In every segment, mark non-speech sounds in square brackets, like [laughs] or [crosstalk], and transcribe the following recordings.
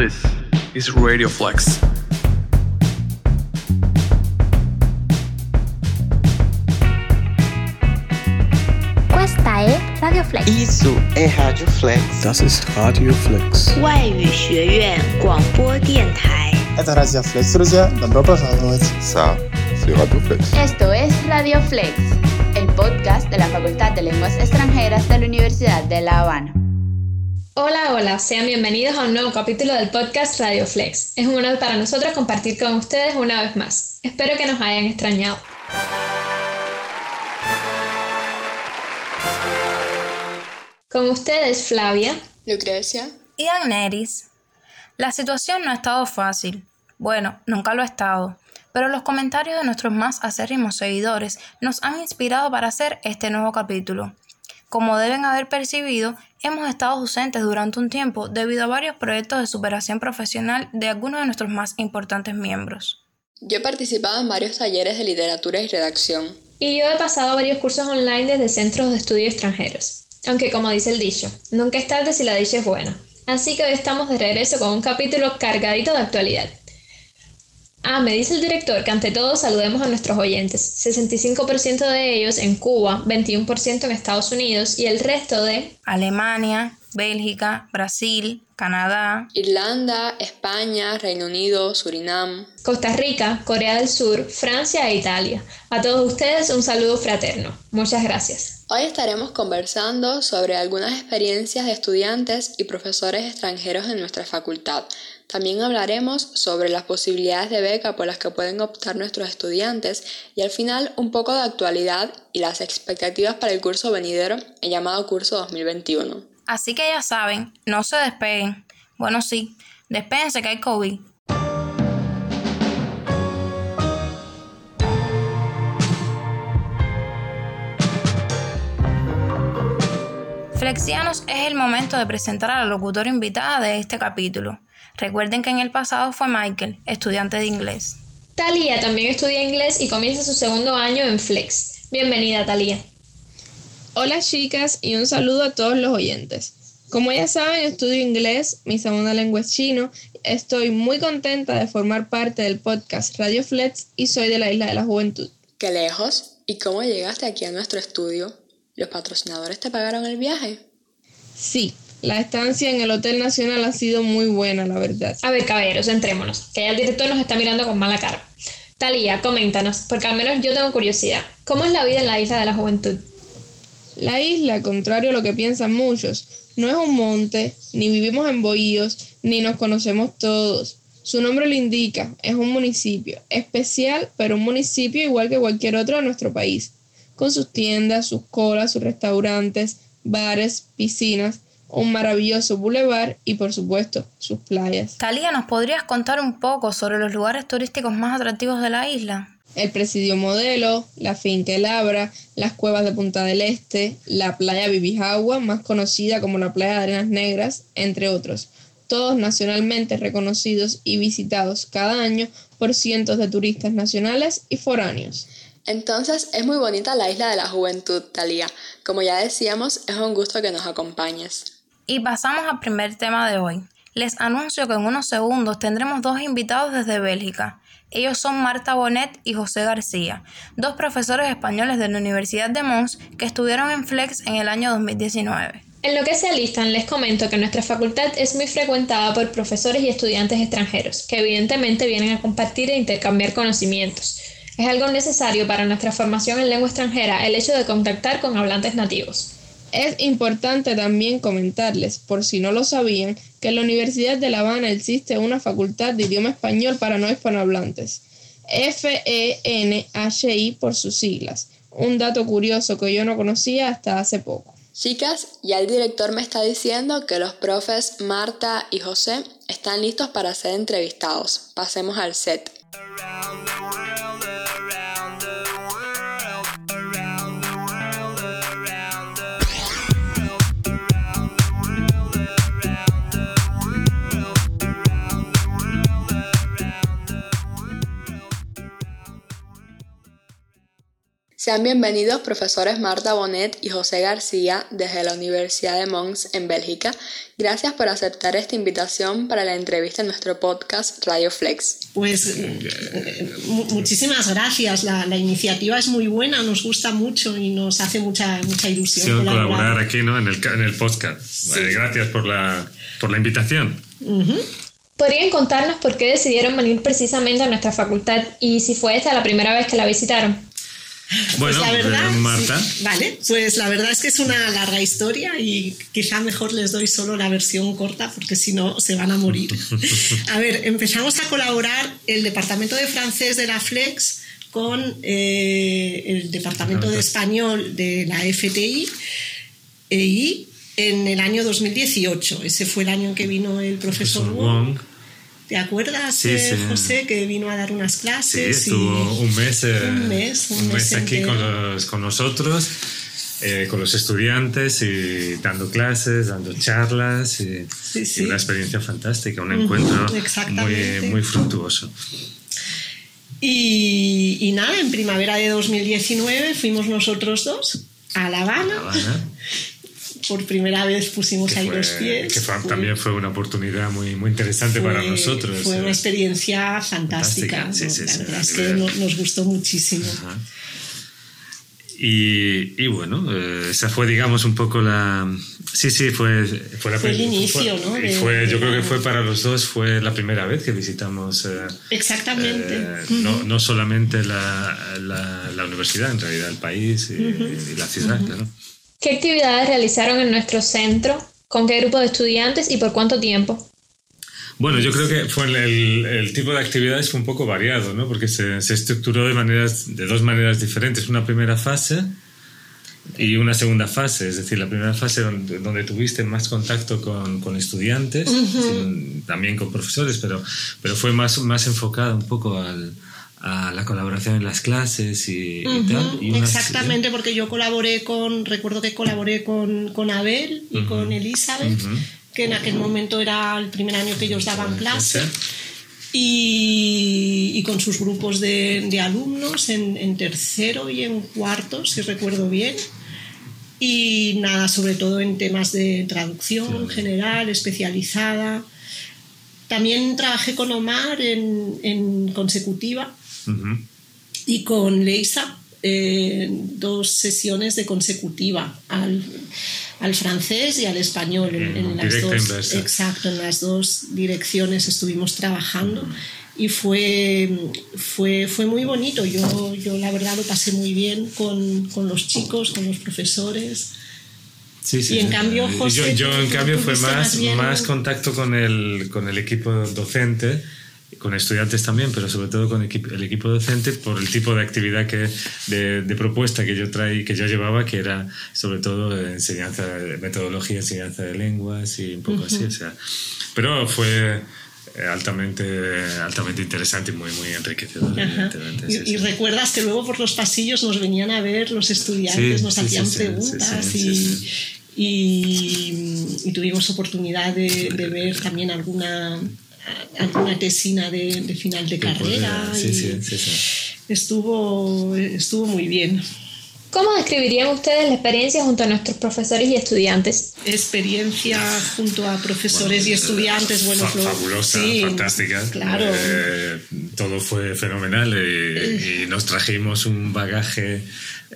This is Radio Flex. Questa è Radio Flex. Isso é Rádio Flex. Das ist Radio Flex. 外语学院广播电台。 Это Радио Флекс, друзья. Добро пожаловать. Ça, c'est Radio Flex. Esto es Radio Flex, el podcast de la Facultad de Lenguas Extranjeras de la Universidad de La Habana. Hola, hola, sean bienvenidos a un nuevo capítulo del podcast Radio Flex. Es un honor para nosotros compartir con ustedes una vez más. Espero que nos hayan extrañado. Con ustedes, Flavia, Lucrecia. y Agneris. La situación no ha estado fácil. Bueno, nunca lo ha estado. Pero los comentarios de nuestros más acérrimos seguidores nos han inspirado para hacer este nuevo capítulo. Como deben haber percibido, hemos estado ausentes durante un tiempo debido a varios proyectos de superación profesional de algunos de nuestros más importantes miembros. Yo he participado en varios talleres de literatura y redacción. y yo he pasado varios cursos online desde centros de estudio extranjeros. Aunque como dice el dicho, nunca es tarde si la dicha es buena. Así que hoy estamos de regreso con un capítulo cargadito de actualidad. Ah, me dice el director que ante todo saludemos a nuestros oyentes, 65% de ellos en Cuba, 21% en Estados Unidos y el resto de... Alemania, Bélgica, Brasil, Canadá, Irlanda, España, Reino Unido, Surinam. Costa Rica, Corea del Sur, Francia e Italia. A todos ustedes un saludo fraterno. Muchas gracias. Hoy estaremos conversando sobre algunas experiencias de estudiantes y profesores extranjeros en nuestra facultad. También hablaremos sobre las posibilidades de beca por las que pueden optar nuestros estudiantes y al final un poco de actualidad y las expectativas para el curso venidero, el llamado curso 2021. Así que ya saben, no se despeguen. Bueno, sí, despéguense que hay COVID. Flexianos es el momento de presentar a la locutora invitada de este capítulo. Recuerden que en el pasado fue Michael, estudiante de inglés. Talía también estudia inglés y comienza su segundo año en Flex. Bienvenida, Talía. Hola chicas y un saludo a todos los oyentes. Como ya saben, estudio inglés, mi segunda lengua es chino. Estoy muy contenta de formar parte del podcast Radio Flex y soy de la Isla de la Juventud. ¿Qué lejos? ¿Y cómo llegaste aquí a nuestro estudio? ¿Los patrocinadores te pagaron el viaje? Sí, la estancia en el Hotel Nacional ha sido muy buena, la verdad. A ver, caballeros, entrémonos, que ya el director nos está mirando con mala cara. Talía, coméntanos, porque al menos yo tengo curiosidad. ¿Cómo es la vida en la Isla de la Juventud? La isla, contrario a lo que piensan muchos, no es un monte, ni vivimos en bohíos, ni nos conocemos todos. Su nombre lo indica, es un municipio, especial, pero un municipio igual que cualquier otro de nuestro país, con sus tiendas, sus colas, sus restaurantes, bares, piscinas, un maravilloso bulevar y por supuesto sus playas. Talía, ¿nos podrías contar un poco sobre los lugares turísticos más atractivos de la isla? El Presidio Modelo, la Finca El Abra, las cuevas de Punta del Este, la playa Bibijagua, más conocida como la playa de Arenas Negras, entre otros, todos nacionalmente reconocidos y visitados cada año por cientos de turistas nacionales y foráneos. Entonces es muy bonita la isla de la juventud, Talía. Como ya decíamos, es un gusto que nos acompañes. Y pasamos al primer tema de hoy. Les anuncio que en unos segundos tendremos dos invitados desde Bélgica. Ellos son Marta Bonet y José García, dos profesores españoles de la Universidad de Mons que estuvieron en Flex en el año 2019. En lo que se alistan, les comento que nuestra facultad es muy frecuentada por profesores y estudiantes extranjeros, que evidentemente vienen a compartir e intercambiar conocimientos. Es algo necesario para nuestra formación en lengua extranjera el hecho de contactar con hablantes nativos. Es importante también comentarles, por si no lo sabían, que en la Universidad de La Habana existe una facultad de idioma español para no hispanohablantes, FENHI por sus siglas, un dato curioso que yo no conocía hasta hace poco. Chicas, ya el director me está diciendo que los profes Marta y José están listos para ser entrevistados. Pasemos al set. Sean bienvenidos profesores Marta Bonet y José García desde la Universidad de Mons en Bélgica. Gracias por aceptar esta invitación para la entrevista en nuestro podcast Radio Flex. Pues eh, muchísimas gracias. La, la, iniciativa es muy buena, nos gusta mucho y nos hace mucha, mucha ilusión. Sí, colaborar. colaborar aquí ¿no? en, el, en el podcast. Sí. Vale, gracias por la, por la invitación. Uh -huh. ¿Podrían contarnos por qué decidieron venir precisamente a nuestra facultad y si fue esta la primera vez que la visitaron? Bueno, pues la verdad, eh, Marta. Sí, vale, pues la verdad es que es una larga historia y quizá mejor les doy solo la versión corta porque si no se van a morir. [laughs] a ver, empezamos a colaborar el Departamento de Francés de la Flex con eh, el Departamento de Español de la FTI y en el año 2018. Ese fue el año en que vino el profesor, profesor Wong. ¿Te acuerdas, Sí, eh, sí. José, que vino a dar unas Sí, clases? estuvo un mes, eh, Un mes, un un mes mes aquí con, los- con nosotros, eh, con los estudiantes y dando clases, dando charlas y, Sí, sí. y una experiencia fantástica, un encuentro muy, fructuoso. Y, y nada, en primavera de 2019 fuimos nosotros dos a La Habana. Habana, Por primera vez pusimos que ahí fue- los pies. que fue- Fue- también fue una oportunidad muy, muy interesante para nosotros. Fue eh. una experiencia fantástica. Fantástica, sí, ¿no? sí, La verdad es que nos gustó muchísimo. Ajá. Y, y bueno, eh, esa fue, digamos, un poco la. Sí, sí, fue, fue la Fue el inicio, fue- ¿no? de- fue, yo de creo que fue para los dos, fue la primera vez que visitamos. eh, Exactamente. eh, no, no solamente la, la, la universidad, en realidad el país y, y la ciudad, claro. ¿Qué actividades realizaron en nuestro centro? ¿Con qué grupo de estudiantes y por cuánto tiempo? Bueno, yo creo que fue el, el- tipo de actividades fue un poco variado, ¿no? Porque se, se estructuró de maneras, de dos maneras diferentes. Una primera fase y una segunda fase. Es decir, la primera fase donde, donde tuviste más contacto con, con estudiantes, sin- también con profesores, pero, pero fue más, más enfocada un poco al- a la colaboración en las clases y, tal. Y Exactamente, porque yo colaboré con, recuerdo que colaboré con, con Abel y con Elizabeth, que en aquel momento era el primer año que ellos daban clase. Y, y con sus grupos de, de alumnos en, en tercero y en cuarto, si recuerdo bien. Y nada, sobre todo en temas de traducción general, especializada. También trabajé con Omar en, en consecutiva Ujú. y con Leisa eh, dos sesiones de consecutiva al, al francés y al español. En, en las dos exacto en las dos direcciones estuvimos trabajando y fue fue fue muy bonito. Yo yo la verdad lo pasé muy bien con, con los chicos con los profesores. Sí, sí, Y en sí. cambio, José, yo, yo en cambio fue más, más bien más contacto con el, con el equipo docente, con estudiantes también, pero sobre todo con el equipo docente por el tipo de actividad que, de, de propuesta que yo traí, que yo llevaba, que era sobre todo enseñanza, metodología, enseñanza de lenguas y un poco así. Ujú. O sea, pero fue eh, altamente, altamente interesante y muy, muy enriquecedor. Y, sí, sí. y recuerdas que luego por los pasillos nos venían a ver los estudiantes, Sí, nos sí, hacían sí, sí, preguntas sí, sí, y, sí, y- y tuvimos oportunidad de, de ver también alguna, alguna tesina de, de final de carrera. Sí, sí, sí, sí. Estuvo, estuvo muy bien. ¿Cómo describirían ustedes la experiencia junto a nuestros profesores y estudiantes? Experiencia junto a profesores y estudiantes, bueno, Fa- fabulosa, sí, fantástica. Claro. Eh, todo fue fenomenal y, y nos trajimos un bagaje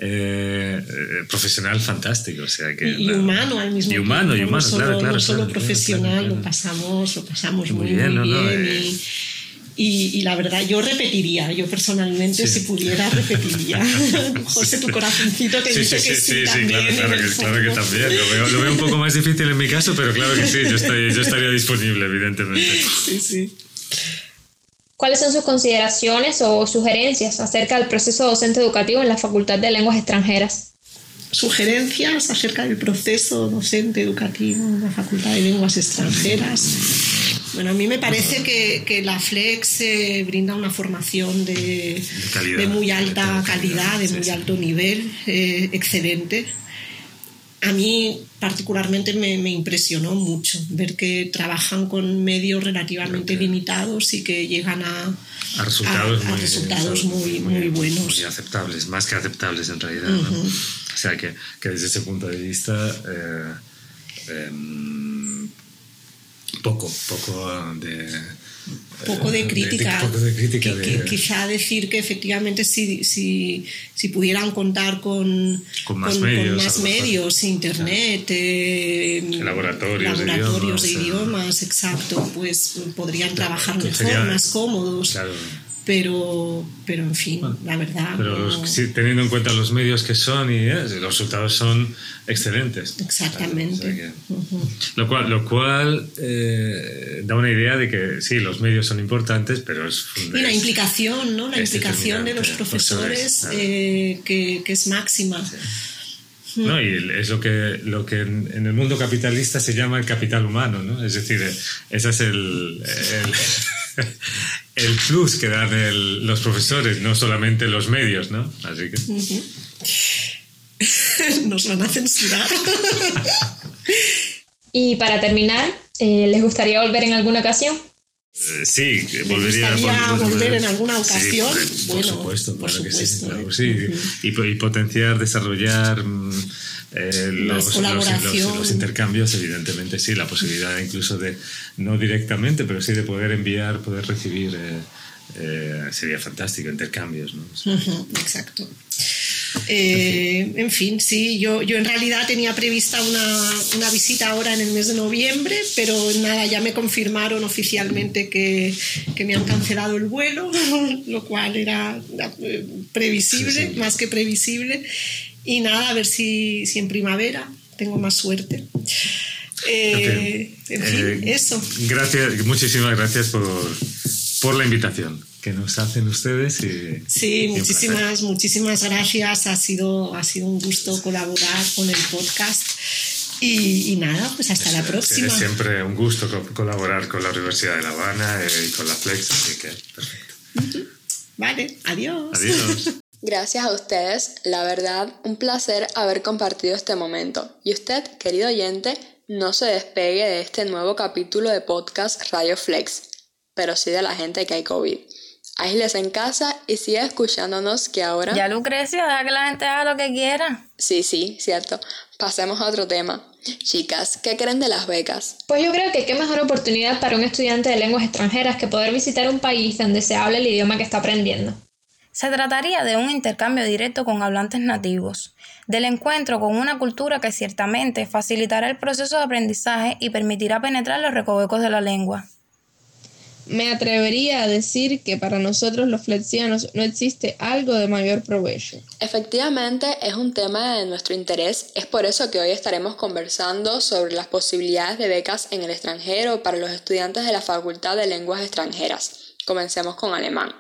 eh, eh, profesional fantástico. O sea que, y, humano al mismo Y humano, y humano, no solo, claro, claro. no solo claro, profesional, lo pasamos, lo pasamos muy, Muy bien, muy ¿no? no, bien. eh, y, y- y la verdad, yo repetiría, yo personalmente, Sí. si pudiera, repetiría. [laughs] José, tu corazoncito te Sí, dice sí, que sí, sí, sí, también. claro, que, claro que también. Lo veo, lo veo un poco más difícil en mi caso, pero claro que sí, yo, estoy, yo estaría disponible, evidentemente. Sí, sí. ¿Cuáles son sus consideraciones o sugerencias acerca del proceso docente educativo en la Facultad de Lenguas Extranjeras? Sugerencias acerca del proceso docente educativo en la Facultad de Lenguas Extranjeras. Bueno, a mí me parece que, que la FLEX eh, brinda una formación de, calidad. de muy alta De calidad, de sí, muy sí. alto nivel, eh, excelente. A mí particularmente me, me, impresionó mucho ver que trabajan con medios relativamente limitados y que llegan a, a resultados, a, muy, resultados muy, muy, muy, buenos. Muy aceptables, más que aceptables en realidad. Uh -huh. ¿no? O sea que, que, desde ese punto de vista... Eh, eh, poco, poco de poco de crítica. De, de, poco de crítica que, que, quizá decir que efectivamente si, si, si pudieran contar con, con más con, medios, con más medios internet, eh, laboratorios, laboratorios de idiomas, de idiomas exacto, pues podrían trabajar mejor, sería, más cómodos. Claro. Pero, pero en fin, bueno, la verdad. Pero no... los, teniendo en cuenta los medios que son y eh, los resultados son excelentes. Exactamente. Claro, o sea que, uh -huh. Lo cual, lo cual eh, da una idea de que sí, los medios son importantes, pero es. Y la implicación, ¿no? La implicación de los profesores eh, que, que, es máxima. Sí. ¿no? Y es lo que, lo que en el mundo capitalista se llama el capital humano, ¿no? Es decir, ese es el, el, [laughs] el plus que dan el, los profesores, no solamente los medios, ¿no? Así que... Uh [laughs] -huh. Nos van a censurar. [laughs] y para terminar, eh, ¿les gustaría volver en alguna ocasión? Eh, sí, volvería gustaría volver, volver en alguna ocasión. Sí, por, bueno, por supuesto, por claro supuesto, que sí. Claro, sí. Uh -huh. y, y, potenciar, desarrollar eh, los, los, los, los, intercambios, evidentemente sí, la posibilidad incluso de, no directamente, pero sí de poder enviar, poder recibir, eh, eh, sería fantástico, intercambios. ¿no? Uh -huh, exacto. Eh, en fin, sí, yo, yo en realidad tenía prevista una, una, visita ahora en el mes de noviembre, pero nada, ya me confirmaron oficialmente que, que me han cancelado el vuelo, [laughs] lo cual era previsible, sí, sí. más que previsible. Y nada, a ver si, si en primavera tengo más suerte. Eh, en fin, eh, eso. Gracias, muchísimas gracias por, por la invitación que nos hacen ustedes. Y, sí, y muchísimas, muchísimas gracias. Ha sido, ha sido un gusto colaborar con el podcast. Y, y nada, pues hasta es, la próxima. Es siempre un gusto co colaborar con la Universidad de La Habana y con la Flex, así que perfecto. Uh -huh. Vale, adiós. Adiós. [laughs] Gracias a ustedes, la verdad, un placer haber compartido este momento. Y usted, querido oyente, no se despegue de este nuevo capítulo de podcast Radio Flex, pero sí de la gente que hay COVID. Aísles en casa y siga escuchándonos que ahora... Ya Lucrecia, deja que la gente haga lo que quiera. Sí, sí, cierto. Pasemos a otro tema. Chicas, ¿qué creen de las becas? Pues yo creo que qué mejor oportunidad para un estudiante de lenguas extranjeras que poder visitar un país donde se hable el idioma que está aprendiendo. Se trataría de un intercambio directo con hablantes nativos, del encuentro con una cultura que ciertamente facilitará el proceso de aprendizaje y permitirá penetrar los recovecos de la lengua. Me atrevería a decir que para nosotros los flexianos no existe algo de mayor provecho. Efectivamente, es un tema de nuestro interés, es por eso que hoy estaremos conversando sobre las posibilidades de becas en el extranjero para los estudiantes de la Facultad de Lenguas Extranjeras. Comencemos con alemán.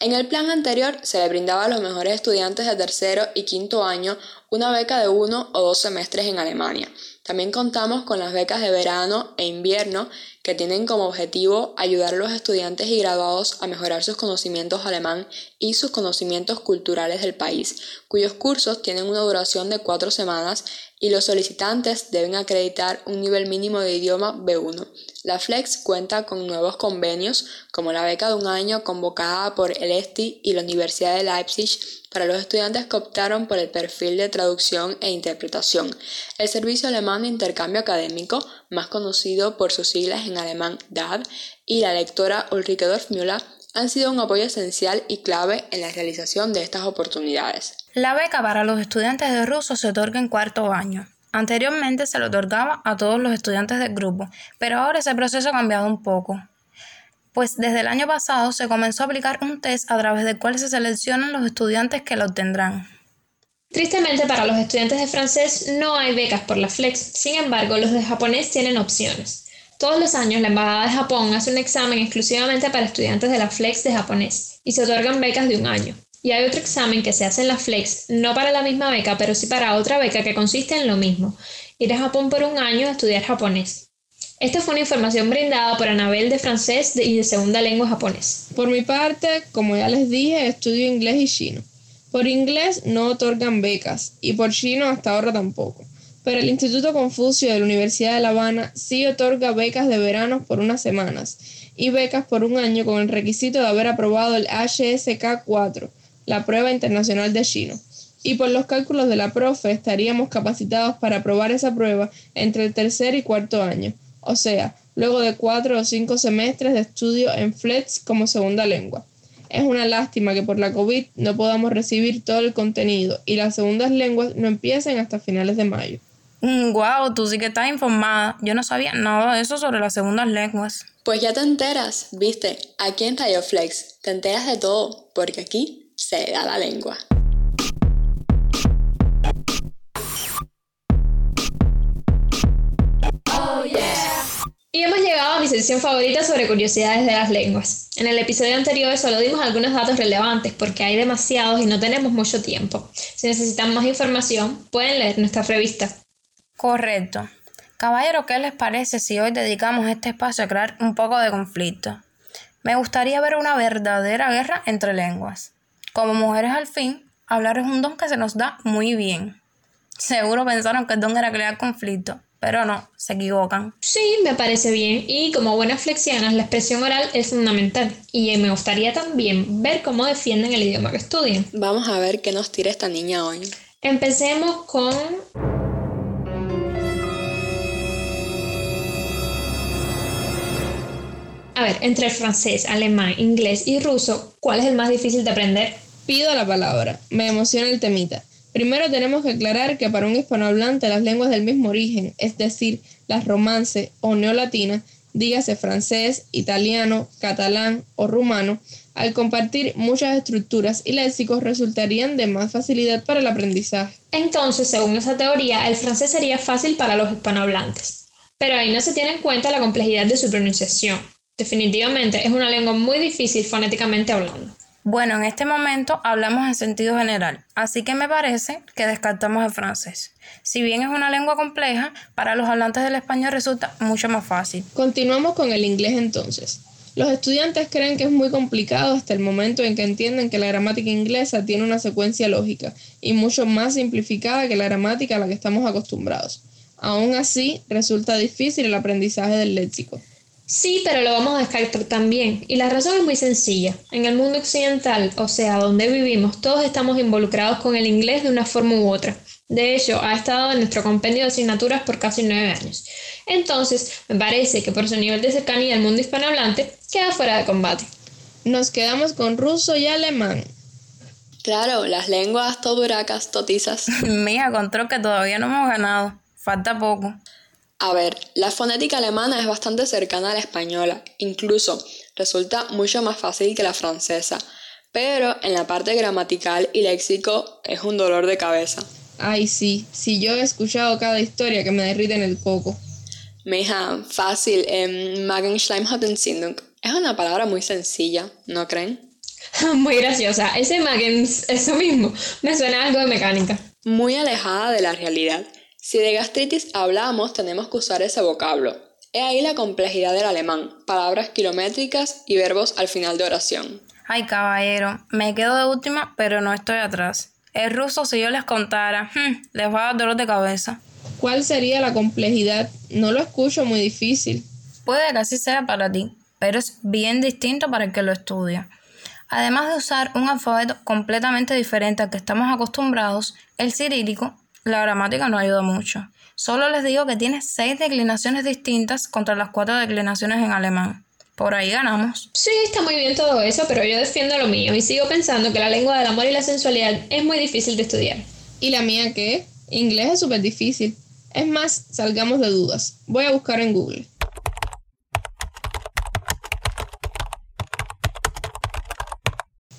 En el plan anterior se le brindaba a los mejores estudiantes de tercero y quinto año una beca de uno o dos semestres en Alemania. También contamos con las becas de verano e invierno que tienen como objetivo ayudar a los estudiantes y graduados a mejorar sus conocimientos alemán y sus conocimientos culturales del país, cuyos cursos tienen una duración de cuatro semanas y los solicitantes deben acreditar un nivel mínimo de idioma B1. La Flex cuenta con nuevos convenios como la beca de un año convocada por el ESTI y la Universidad de Leipzig para los estudiantes que optaron por el perfil de traducción e interpretación. El Servicio Alemán de Intercambio Académico, más conocido por sus siglas en alemán DAD, y la lectora Ulrike Dorfmüller han sido un apoyo esencial y clave en la realización de estas oportunidades. La beca para los estudiantes de ruso se otorga en cuarto año. Anteriormente se le otorgaba a todos los estudiantes del grupo, pero ahora ese proceso ha cambiado un poco. Pues desde el año pasado se comenzó a aplicar un test a través del cual se seleccionan los estudiantes que lo obtendrán. Tristemente para los estudiantes de francés no hay becas por la Flex, sin embargo los de japonés tienen opciones. Todos los años la Embajada de Japón hace un examen exclusivamente para estudiantes de la Flex de japonés y se otorgan becas de un año. Y hay otro examen que se hace en la Flex, no para la misma beca, pero sí para otra beca que consiste en lo mismo, ir a Japón por un año a estudiar japonés. Esta fue una información brindada por Anabel de francés y de segunda lengua japonés. Por mi parte, como ya les dije, estudio inglés y chino. Por inglés no otorgan becas y por chino hasta ahora tampoco. pero el Instituto Confucio de la Universidad de La Habana sí otorga becas de verano por unas semanas y becas por un año con el requisito de haber aprobado el HSK4, la prueba internacional de chino. Y por los cálculos de la profe estaríamos capacitados para aprobar esa prueba entre el tercer y cuarto año, o sea, luego de cuatro o cinco semestres de estudio en FLETS como segunda lengua. Es una lástima que por la COVID no podamos recibir todo el contenido y las segundas lenguas no empiecen hasta finales de mayo. Wow, tú sí que estás informada. Yo no sabía nada de eso sobre las segundas lenguas. Pues ya te enteras, viste, aquí en Radio Flex te enteras de todo, porque aquí se da la lengua. Y hemos llegado a mi sección favorita sobre curiosidades de las lenguas. En el episodio anterior solo dimos algunos datos relevantes porque hay demasiados y no tenemos mucho tiempo. Si necesitan más información, pueden leer nuestra revista. Correcto. Caballero, ¿qué les parece si hoy dedicamos este espacio a crear un poco de conflicto? Me gustaría ver una verdadera guerra entre lenguas. Como mujeres al fin, hablar es un don que se nos da muy bien. Seguro pensaron que el don era crear conflicto, pero no, se equivocan. Sí, me parece bien. Y como buenas flexianas, la expresión oral es fundamental. Y me gustaría también ver cómo defienden el idioma que estudian. Vamos a ver qué nos tira esta niña hoy. Empecemos con... A ver, entre el francés, alemán, inglés y ruso, ¿cuál es el más difícil de aprender? Pido la palabra. Me emociona el temita. Primero tenemos que aclarar que para un hispanohablante las lenguas del mismo origen, es decir, las romance o neolatinas, dígase francés, italiano, catalán o rumano, al compartir muchas estructuras y léxicos resultarían de más facilidad para el aprendizaje. Entonces, según esa teoría, el francés sería fácil para los hispanohablantes. Pero ahí no se tiene en cuenta la complejidad de su pronunciación. Definitivamente es una lengua muy difícil fonéticamente hablando. Bueno, en este momento hablamos en sentido general, así que me parece que descartamos el francés. Si bien es una lengua compleja, para los hablantes del español resulta mucho más fácil. Continuamos con el inglés entonces. Los estudiantes creen que es muy complicado hasta el momento en que entienden que la gramática inglesa tiene una secuencia lógica y mucho más simplificada que la gramática a la que estamos acostumbrados. Aún así, resulta difícil el aprendizaje del léxico. Sí, pero lo vamos a descartar también. Y la razón es muy sencilla. En el mundo occidental, o sea, donde vivimos, todos estamos involucrados con el inglés de una forma u otra. De hecho, ha estado en nuestro compendio de asignaturas por casi nueve años. Entonces, me parece que por su nivel de cercanía al mundo hispanohablante, queda fuera de combate. Nos quedamos con ruso y alemán. Claro, las lenguas toduracas, totizas. [laughs] Mía, control que todavía no hemos ganado. Falta poco. A ver, la fonética alemana es bastante cercana a la española, incluso resulta mucho más fácil que la francesa, pero en la parte gramatical y léxico es un dolor de cabeza. Ay, sí, si yo he escuchado cada historia que me derrite en el coco. Mija, fácil, eh, Magenschleimhautensindung. Es una palabra muy sencilla, ¿no creen? [laughs] muy graciosa. Ese Magens, eso mismo, me suena algo de mecánica. Muy alejada de la realidad. Si de gastritis hablamos, tenemos que usar ese vocablo. He ahí la complejidad del alemán, palabras kilométricas y verbos al final de oración. Ay, caballero, me quedo de última, pero no estoy atrás. El ruso, si yo les contara, hmm, les va a dar dolor de cabeza. ¿Cuál sería la complejidad? No lo escucho muy difícil. Puede que así sea para ti, pero es bien distinto para el que lo estudia. Además de usar un alfabeto completamente diferente al que estamos acostumbrados, el cirílico, la gramática no ayuda mucho. Solo les digo que tiene seis declinaciones distintas contra las cuatro declinaciones en alemán. Por ahí ganamos. Sí, está muy bien todo eso, pero yo defiendo lo mío y sigo pensando que la lengua del amor y la sensualidad es muy difícil de estudiar. ¿Y la mía qué? Inglés es súper difícil. Es más, salgamos de dudas. Voy a buscar en Google.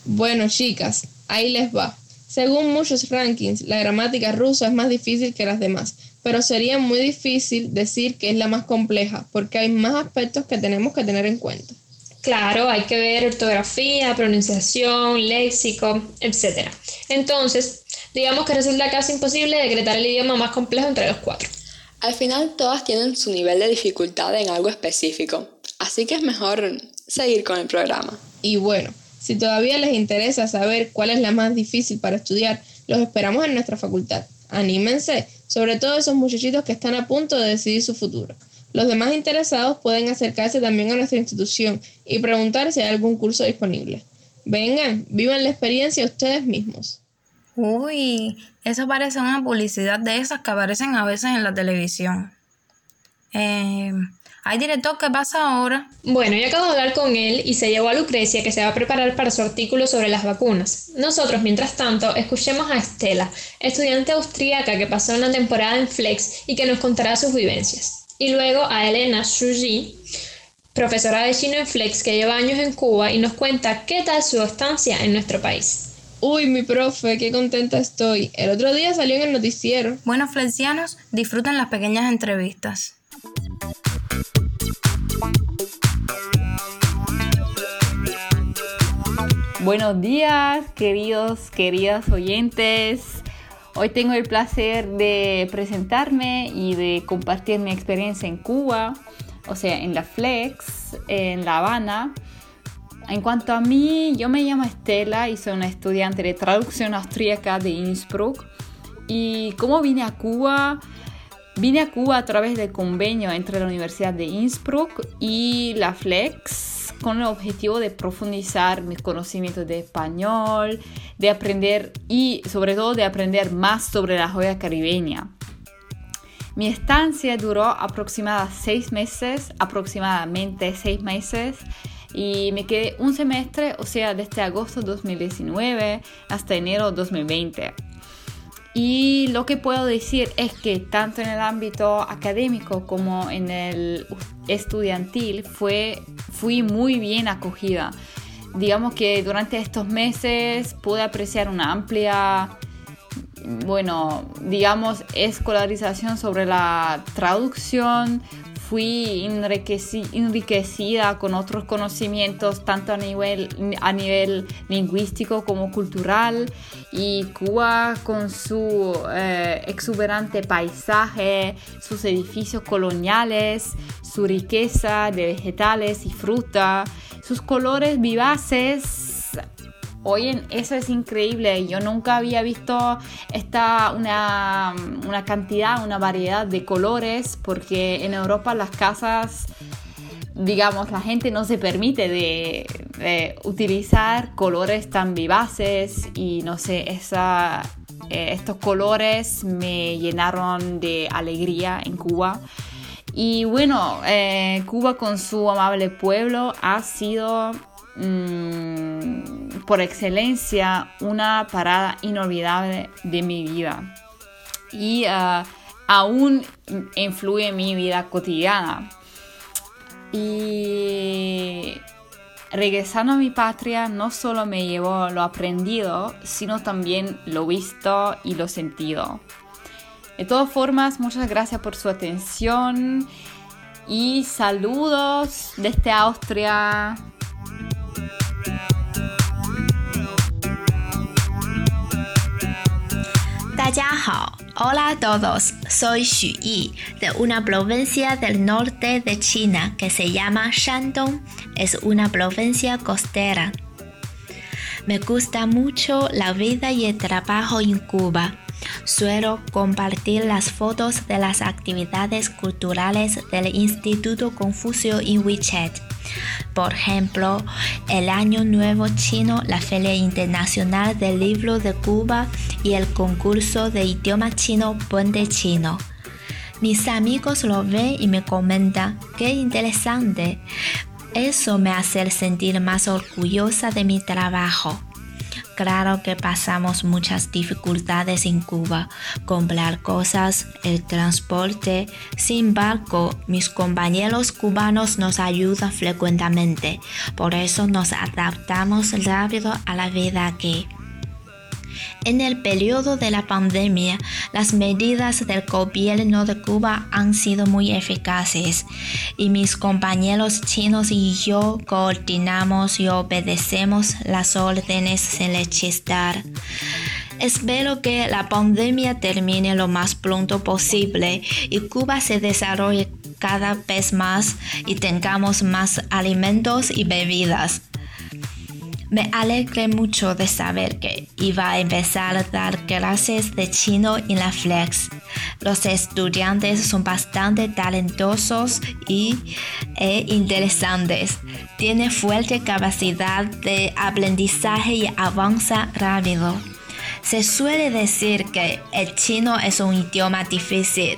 Bueno, chicas, ahí les va. Según muchos rankings, la gramática rusa es más difícil que las demás, pero sería muy difícil decir que es la más compleja, porque hay más aspectos que tenemos que tener en cuenta. Claro, hay que ver ortografía, pronunciación, léxico, etc. Entonces, digamos que resulta casi imposible decretar el idioma más complejo entre los cuatro. Al final todas tienen su nivel de dificultad en algo específico, así que es mejor seguir con el programa. Y bueno, si todavía les interesa saber cuál es la más difícil para estudiar, los esperamos en nuestra facultad. Anímense, sobre todo esos muchachitos que están a punto de decidir su futuro. Los demás interesados pueden acercarse también a nuestra institución y preguntar si hay algún curso disponible. Vengan, vivan la experiencia ustedes mismos. Uy, eso parece una publicidad de esas que aparecen a veces en la televisión. Eh, ¿Hay director qué pasa ahora? Bueno, yo acabo de hablar con él y se llevó a Lucrecia que se va a preparar para su artículo sobre las vacunas. Nosotros, mientras tanto, escuchemos a Estela, estudiante austríaca que pasó una temporada en Flex y que nos contará sus vivencias. Y luego a Elena Shuji, profesora de chino en Flex que lleva años en Cuba y nos cuenta qué tal su estancia en nuestro país. Uy, mi profe, qué contenta estoy. El otro día salió en el noticiero. Bueno, flexianos, disfruten las pequeñas entrevistas. Buenos días, queridos, queridas oyentes. Hoy tengo el placer de presentarme y de compartir mi experiencia en Cuba, o sea, en la Flex, en La Habana. En cuanto a mí, yo me llamo Estela y soy una estudiante de traducción austríaca de Innsbruck. Y cómo vine a Cuba, vine a Cuba a través del convenio entre la Universidad de Innsbruck y la Flex con el objetivo de profundizar mis conocimientos de español, de aprender y sobre todo de aprender más sobre la joya caribeña. Mi estancia duró aproximadamente seis meses, aproximadamente seis meses y me quedé un semestre, o sea, desde agosto 2019 hasta enero 2020. Y lo que puedo decir es que tanto en el ámbito académico como en el estudiantil fue, fui muy bien acogida. Digamos que durante estos meses pude apreciar una amplia, bueno, digamos, escolarización sobre la traducción, fui enriquecida con otros conocimientos tanto a nivel, a nivel lingüístico como cultural y Cuba con su eh, exuberante paisaje, sus edificios coloniales, su riqueza de vegetales y fruta, sus colores vivaces Oye, eso es increíble. Yo nunca había visto esta, una, una, cantidad, una variedad de colores, porque en Europa las casas, digamos, la gente no se permite de, utilizar colores tan vivaces y no sé, esa, eh, estos colores me llenaron de alegría en Cuba. Y bueno, eh, Cuba con su amable pueblo ha sido Mm, por excelencia una parada inolvidable de mi vida y ah, aún influye en mi vida cotidiana. Y regresando a mi patria no solo me llevó lo aprendido, sino también lo visto y lo sentido. De todas formas, muchas gracias por su atención y saludos desde Austria. Hola a todos, soy Xu Yi de una provincia del norte de China que se llama Shandong. Es una provincia costera. Me gusta mucho la vida y el trabajo en Cuba. Suelo compartir las fotos de las actividades culturales del Instituto Confucio en WeChat por ejemplo, el Año Nuevo Chino, la Feria Internacional del Libro de Cuba y el concurso de idioma chino Puente Chino. Mis amigos lo ven y me comentan, qué interesante. Eso me hace sentir más orgullosa de mi trabajo. Claro que pasamos muchas dificultades en Cuba, comprar cosas, el transporte. Sin embargo, mis compañeros cubanos nos ayudan frecuentemente, por eso nos adaptamos rápido a la vida aquí. En el periodo de la pandemia, las medidas del gobierno de Cuba han sido muy eficaces y mis compañeros chinos y yo coordinamos y obedecemos las órdenes sin rechistar. Espero que la pandemia termine lo más pronto posible y Cuba se desarrolle cada vez más y tengamos más alimentos y bebidas. Me alegré mucho de saber que iba a empezar a dar clases de chino en la Flex. Los estudiantes son bastante talentosos y e interesantes. Tienen fuerte capacidad de aprendizaje y avanza rápido. Se suele decir que el chino es un idioma difícil,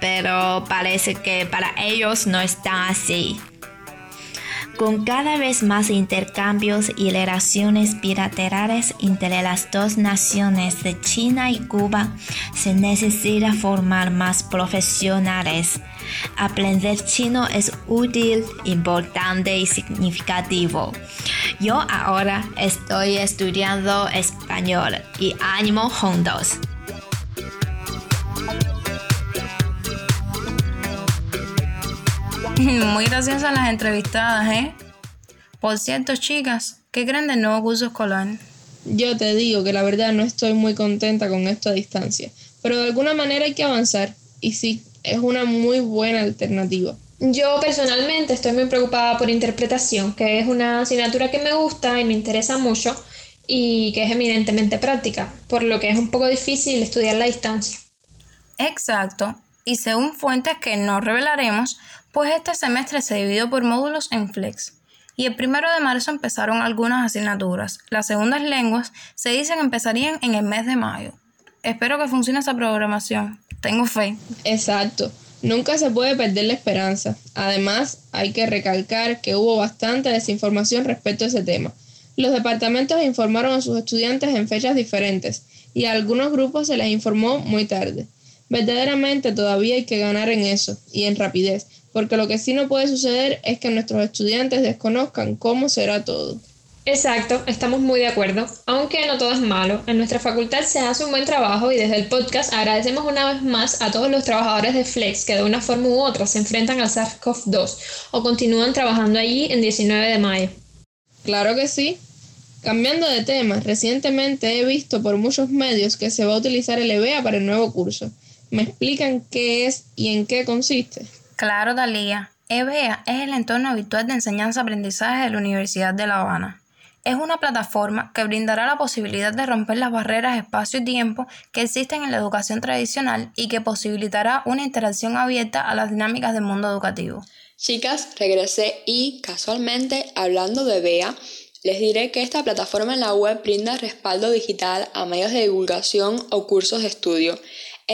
pero parece que para ellos no está así. Con cada vez más intercambios y relaciones bilaterales entre las dos naciones de China y Cuba, se necesita formar más profesionales. Aprender chino es útil, importante y significativo. Yo ahora estoy estudiando español y ánimo juntos. [laughs] Muy gracias a las entrevistadas, ¿eh? Por cierto, chicas, ¿qué creen del nuevo curso escolar? Yo te digo que la verdad no estoy muy contenta con esto a distancia, pero de alguna manera hay que avanzar y sí, es una muy buena alternativa. Yo personalmente estoy muy preocupada por interpretación, que es una asignatura que me gusta y me interesa mucho y que es eminentemente práctica, por lo que es un poco difícil estudiar a distancia. Exacto, y según fuentes que no revelaremos, pues este semestre se dividió por módulos en Flex. Y el primero de marzo empezaron algunas asignaturas. Las segundas lenguas se dicen empezarían en el mes de mayo. Espero que funcione esa programación. Tengo fe. Exacto. Nunca se puede perder la esperanza. Además, hay que recalcar que hubo bastante desinformación respecto a ese tema. Los departamentos informaron a sus estudiantes en fechas diferentes y a algunos grupos se les informó muy tarde. Verdaderamente todavía hay que ganar en eso y en rapidez, porque lo que sí no puede suceder es que nuestros estudiantes desconozcan cómo será todo. Exacto, estamos muy de acuerdo, aunque no todo es malo. En nuestra facultad se hace un buen trabajo y desde el podcast agradecemos una vez más a todos los trabajadores de Flex que de una forma u otra se enfrentan al SARS-CoV-2 o continúan trabajando allí en 19 de mayo. Claro que sí. Cambiando de tema, recientemente he visto por muchos medios que se va a utilizar el EBEA para el nuevo curso. ¿Me explican qué es y en qué consiste? Claro, Dalía. EBEA es el entorno habitual de enseñanza-aprendizaje de la Universidad de La Habana. Es una plataforma que brindará la posibilidad de romper las barreras espacio y tiempo que existen en la educación tradicional y que posibilitará una interacción abierta a las dinámicas del mundo educativo. Chicas, regresé y, casualmente, hablando de EBEA, les diré que esta plataforma en la web brinda respaldo digital a medios de divulgación o cursos de estudio.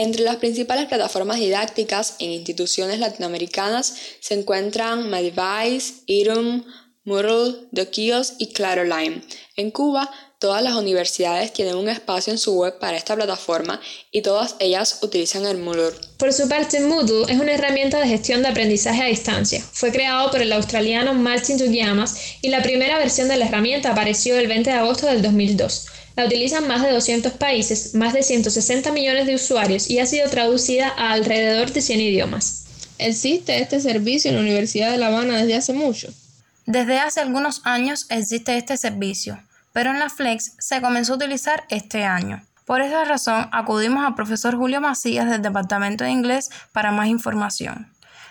Entre las principales plataformas didácticas en instituciones latinoamericanas se encuentran MyDevice, Irum, Moodle, Dokios y Claroline. En Cuba, todas las universidades tienen un espacio en su web para esta plataforma y todas ellas utilizan el Moodle. Por su parte, Moodle es una herramienta de gestión de aprendizaje a distancia. Fue creado por el australiano Martin Tugiamas y la primera versión de la herramienta apareció el 20 de agosto del 2002. La utilizan más de 200 países, más de 160 millones de usuarios y ha sido traducida a alrededor de 100 idiomas. ¿Existe este servicio en la Universidad de La Habana desde hace mucho? Desde hace algunos años existe este servicio, pero en la Flex se comenzó a utilizar este año. Por esa razón acudimos al profesor Julio Macías del Departamento de Inglés para más información.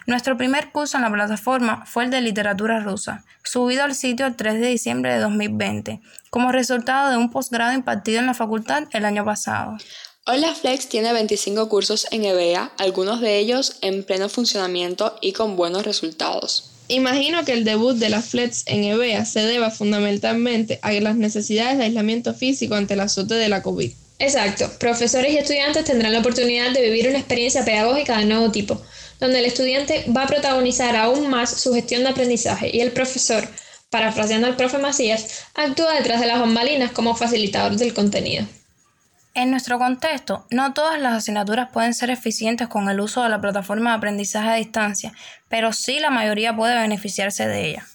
Nuestro primer curso en la plataforma fue el de literatura rusa, subido al sitio el 3 de diciembre de 2020, como resultado de un posgrado impartido en la facultad el año pasado. Hoy la Flex tiene 25 cursos en EBEA, algunos de ellos en pleno funcionamiento y con buenos resultados. Imagino que el debut de la Flex en EBEA se deba fundamentalmente a las necesidades de aislamiento físico ante el azote de la COVID. Exacto, profesores y estudiantes tendrán la oportunidad de vivir una experiencia pedagógica de nuevo tipo, donde el estudiante va a protagonizar aún más su gestión de aprendizaje y el profesor, parafraseando al profe Macías, actúa detrás de las bambalinas como facilitador del contenido. En nuestro contexto, no todas las asignaturas pueden ser eficientes con el uso de la plataforma de aprendizaje a distancia, pero sí la mayoría puede beneficiarse de ella.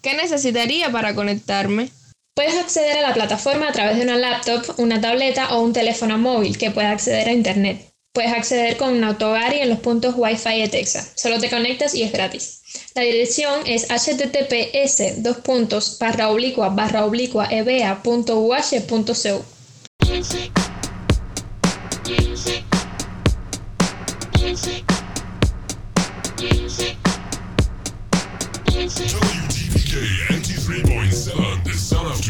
¿Qué necesitaría para conectarme? Puedes acceder a la plataforma a través de una laptop, una tableta o un teléfono móvil que pueda acceder a Internet. Puedes acceder con un autogar y en los puntos Wi-Fi de Texas. Solo te conectas y es gratis. La dirección es https dos puntos barra oblicua barra oblicua Music. Music. Music. Music. WTPK 93.7, the son of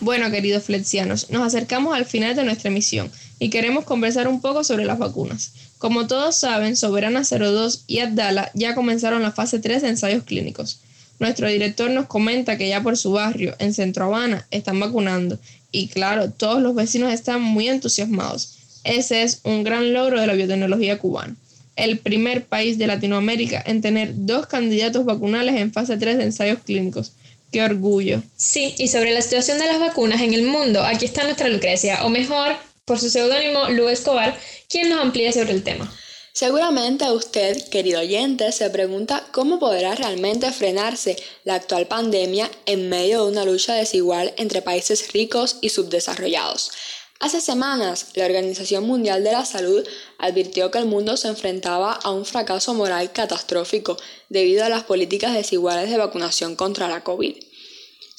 Bueno, queridos flexianos, nos acercamos al final de nuestra emisión y queremos conversar un poco sobre las vacunas. Como todos saben, Soberana 02 y Abdala ya comenzaron la fase 3 de ensayos clínicos. Nuestro director nos comenta que ya por su barrio, en Centro Habana, están vacunando y claro, todos los vecinos están muy entusiasmados. Ese es un gran logro de la biotecnología cubana. El primer país de Latinoamérica en tener dos candidatos vacunales en fase 3 de ensayos clínicos. ¡Qué orgullo! Sí, y sobre la situación de las vacunas en el mundo, aquí está nuestra Lucrecia, o mejor, por su seudónimo Lu Escobar, quien nos amplía sobre el tema. Seguramente usted, querido oyente, se pregunta cómo podrá realmente frenarse la actual pandemia en medio de una lucha desigual entre países ricos y subdesarrollados. Hace semanas, la Organización Mundial de la Salud advirtió que el mundo se enfrentaba a un fracaso moral catastrófico debido a las políticas desiguales de vacunación contra la COVID.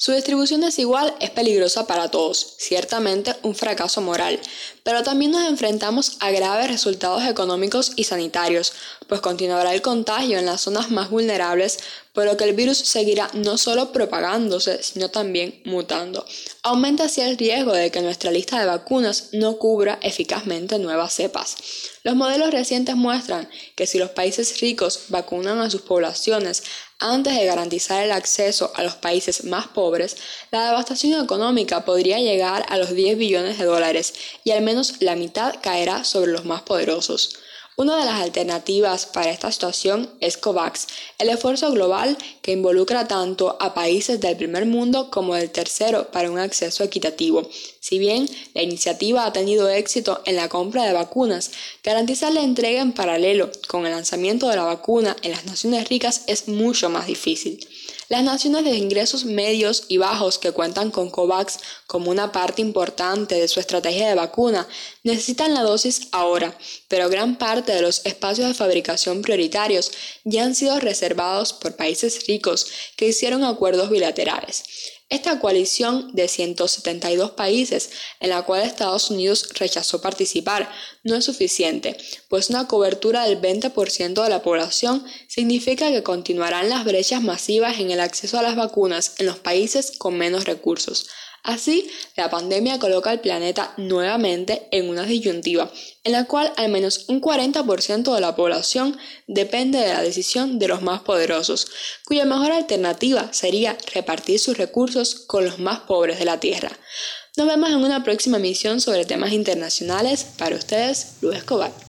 Su distribución desigual es peligrosa para todos, ciertamente un fracaso moral, pero también nos enfrentamos a graves resultados económicos y sanitarios, pues continuará el contagio en las zonas más vulnerables, por lo que el virus seguirá no solo propagándose, sino también mutando. Aumenta así el riesgo de que nuestra lista de vacunas no cubra eficazmente nuevas cepas. Los modelos recientes muestran que si los países ricos vacunan a sus poblaciones antes de garantizar el acceso a los países más pobres, la devastación económica podría llegar a los 10 billones de dólares y al menos la mitad caerá sobre los más poderosos. Una de las alternativas para esta situación es COVAX, el esfuerzo global que involucra tanto a países del primer mundo como del tercero para un acceso equitativo. Si bien la iniciativa ha tenido éxito en la compra de vacunas, garantizar la entrega en paralelo con el lanzamiento de la vacuna en las naciones ricas es mucho más difícil. Las naciones de ingresos medios y bajos que cuentan con COVAX como una parte importante de su estrategia de vacuna necesitan la dosis ahora, pero gran parte de los espacios de fabricación prioritarios ya han sido reservados por países ricos que hicieron acuerdos bilaterales. Esta coalición de 172 países, en la cual Estados Unidos rechazó participar, no es suficiente, pues una cobertura del 20% de la población significa que continuarán las brechas masivas en el acceso a las vacunas en los países con menos recursos. Así, la pandemia coloca al planeta nuevamente en una disyuntiva, en la cual al menos un 40% de la población depende de la decisión de los más poderosos, cuya mejor alternativa sería repartir sus recursos con los más pobres de la Tierra. Nos vemos en una próxima emisión sobre temas internacionales. Para ustedes, Luis Escobar.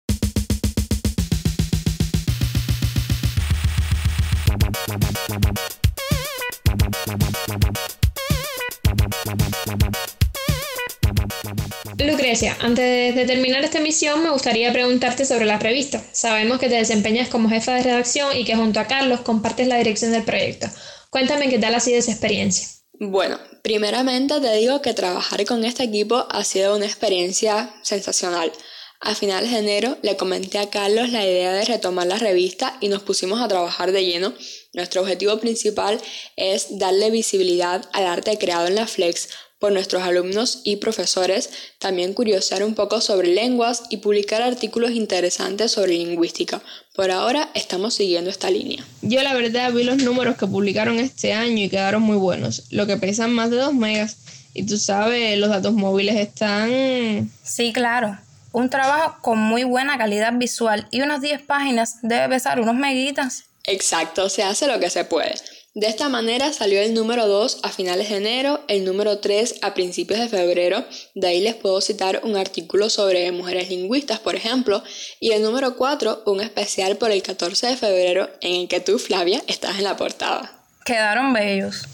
Antes de terminar esta emisión me gustaría preguntarte sobre la revista. Sabemos que te desempeñas como jefa de redacción y que junto a Carlos compartes la dirección del proyecto. Cuéntame qué tal ha sido esa experiencia. Bueno, primeramente te digo que trabajar con este equipo ha sido una experiencia sensacional. A finales de enero le comenté a Carlos la idea de retomar la revista y nos pusimos a trabajar de lleno. Nuestro objetivo principal es darle visibilidad al arte creado en la Flex por nuestros alumnos y profesores, también curiosear un poco sobre lenguas y publicar artículos interesantes sobre lingüística. Por ahora estamos siguiendo esta línea. Yo la verdad vi los números que publicaron este año y quedaron muy buenos, lo que pesan más de 2 megas. Y tú sabes, los datos móviles están... Sí, claro. Un trabajo con muy buena calidad visual y unas 10 páginas debe pesar unos meguitas. Exacto, se hace lo que se puede. De esta manera salió el número 2 a finales de enero, el número 3 a principios de febrero, de ahí les puedo citar un artículo sobre mujeres lingüistas, por ejemplo, y el número 4, un especial por el 14 de febrero en el que tú, Flavia, estás en la portada. Quedaron bellos.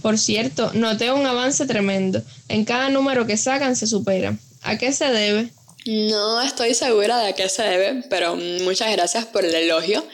Por cierto, noté un avance tremendo. En cada número que sacan se supera. ¿A qué se debe? No estoy segura de a qué se debe, pero muchas gracias por el elogio.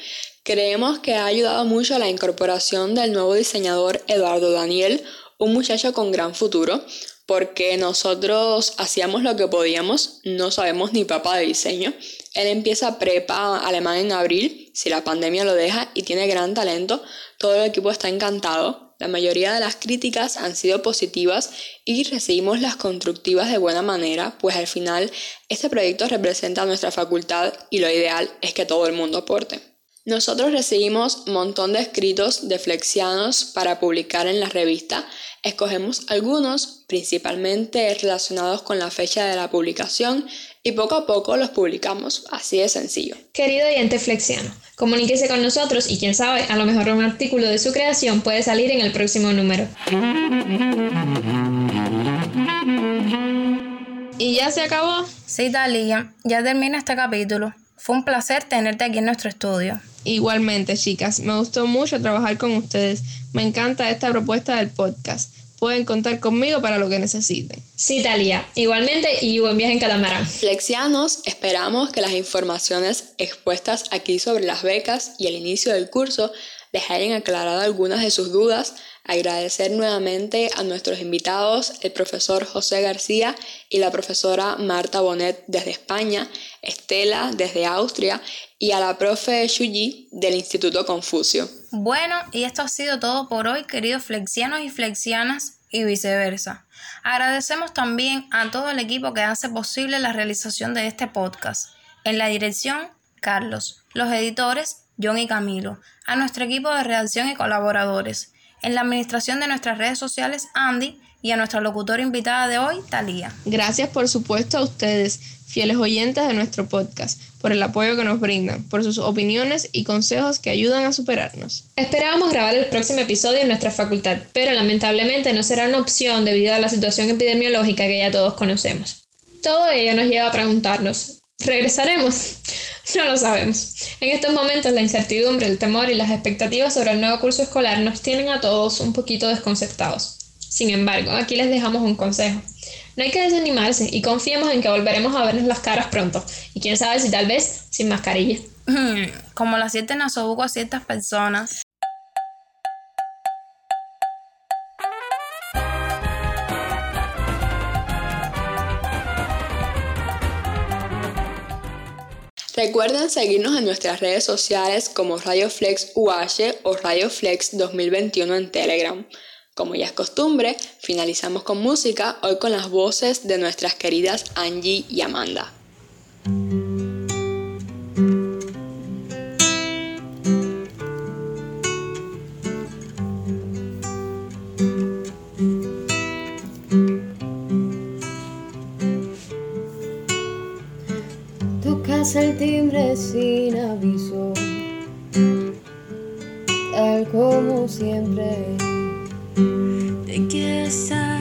Creemos que ha ayudado mucho a la incorporación del nuevo diseñador Eduardo Daniel, un muchacho con gran futuro, porque nosotros hacíamos lo que podíamos, no sabemos ni papa de diseño. Él empieza prepa alemán en abril, si la pandemia lo deja, y tiene gran talento. Todo el equipo está encantado. La mayoría de las críticas han sido positivas y recibimos las constructivas de buena manera, pues al final este proyecto representa nuestra facultad y lo ideal es que todo el mundo aporte. Nosotros recibimos un montón de escritos de flexianos para publicar en la revista. Escogemos algunos, principalmente relacionados con la fecha de la publicación, y poco a poco los publicamos, así de sencillo. Querido oyente flexiano, comuníquese con nosotros y quién sabe, a lo mejor un artículo de su creación puede salir en el próximo número. ¿Y ya se acabó? Sí, Talía, ya termina este capítulo. Fue un placer tenerte aquí en nuestro estudio. Igualmente, chicas, me gustó mucho trabajar con ustedes. Me encanta esta propuesta del podcast. Pueden contar conmigo para lo que necesiten. Sí, Talia, igualmente y buen viaje en catamarán. Flexianos, esperamos que las informaciones expuestas aquí sobre las becas y el inicio del curso les hayan aclarado algunas de sus dudas Agradecer nuevamente a nuestros invitados, el profesor José García y la profesora Marta Bonet desde España, Estela desde Austria y a la profe Shuji del Instituto Confucio. Bueno, y esto ha sido todo por hoy, queridos flexianos y flexianas y viceversa. Agradecemos también a todo el equipo que hace posible la realización de este podcast. En la dirección, Carlos. Los editores, John y Camilo. A nuestro equipo de redacción y colaboradores en la administración de nuestras redes sociales, Andy, y a nuestra locutora invitada de hoy, Talía. Gracias, por supuesto, a ustedes, fieles oyentes de nuestro podcast, por el apoyo que nos brindan, por sus opiniones y consejos que ayudan a superarnos. Esperábamos grabar el próximo episodio en nuestra facultad, pero lamentablemente no será una opción debido a la situación epidemiológica que ya todos conocemos. Todo ello nos lleva a preguntarnos, ¿regresaremos? No lo sabemos. En estos momentos la incertidumbre, el temor y las expectativas sobre el nuevo curso escolar nos tienen a todos un poquito desconcertados. Sin embargo, aquí les dejamos un consejo. No hay que desanimarse y confiemos en que volveremos a vernos las caras pronto. Y quién sabe si tal vez sin mascarilla. [laughs] Como las siete nasobuco a ciertas personas. Recuerden seguirnos en nuestras redes sociales como Radio Flex UH o Radio Flex 2021 en Telegram. Como ya es costumbre, finalizamos con música, hoy con las voces de nuestras queridas Angie y Amanda. El timbre sin aviso, tal como siempre. Te quiero hasta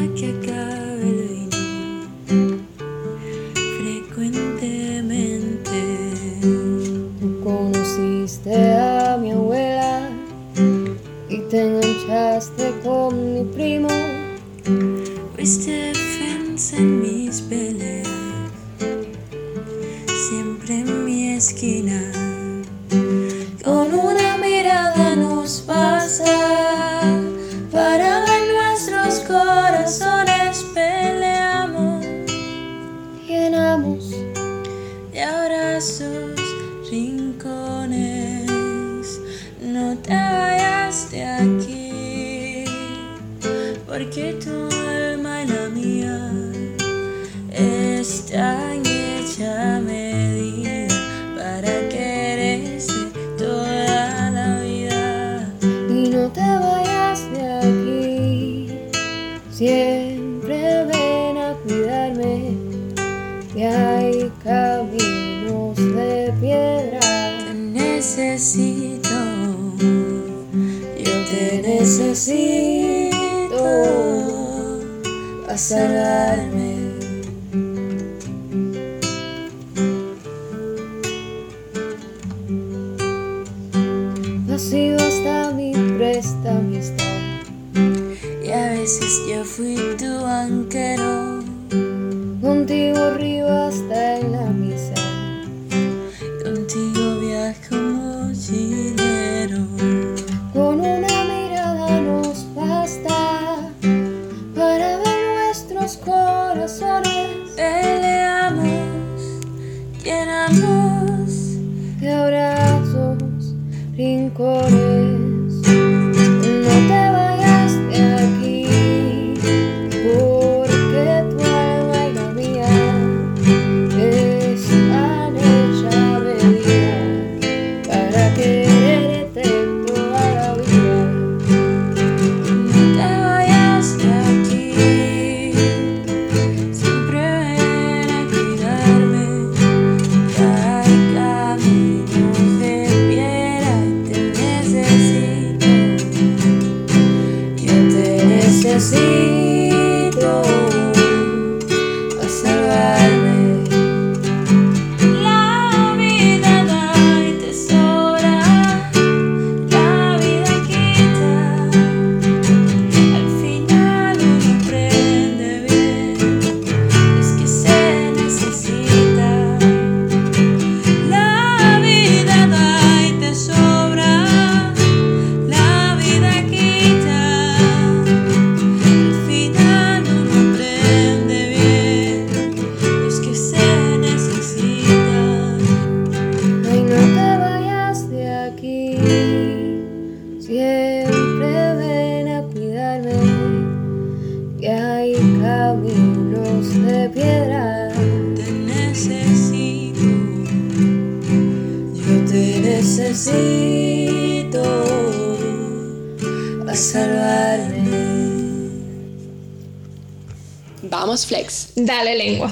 lengua.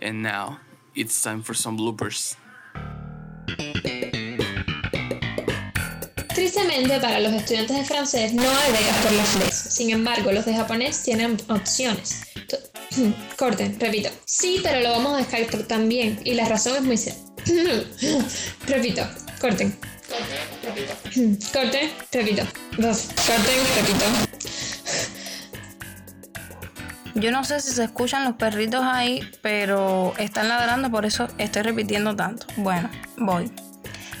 And now, it's time for some bloopers. Tristemente para los estudiantes de francés no hay becas por la flex. Sin embargo, los de japonés tienen opciones. [clears throat] Corten, repito. Sí, pero lo vamos a descartar también. Y la razón es muy sencilla. [clears throat] repito, corten. Corten, repito. Dos. Corten, repito. Yo no sé si se escuchan los perritos ahí, pero están ladrando, por eso estoy repitiendo tanto. Bueno, voy.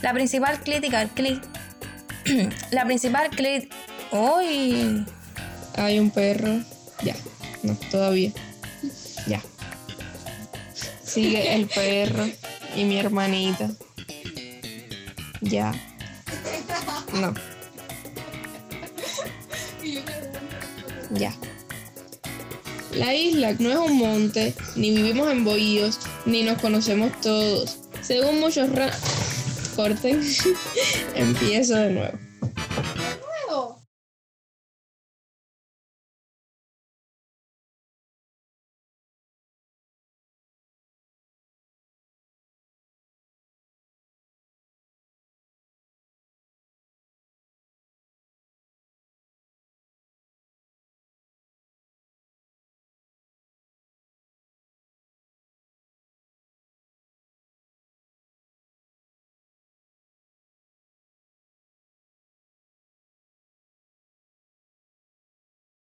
La principal crítica clic. [clears throat] La principal clic. ¡Uy! Hay un perro. Ya. No, todavía. Ya. Sigue el perro y mi hermanita. Ya. No. Ya. La isla no es un monte, ni vivimos en bohíos, ni nos conocemos todos. Según muchos ra... Corten. [laughs] Empiezo de nuevo.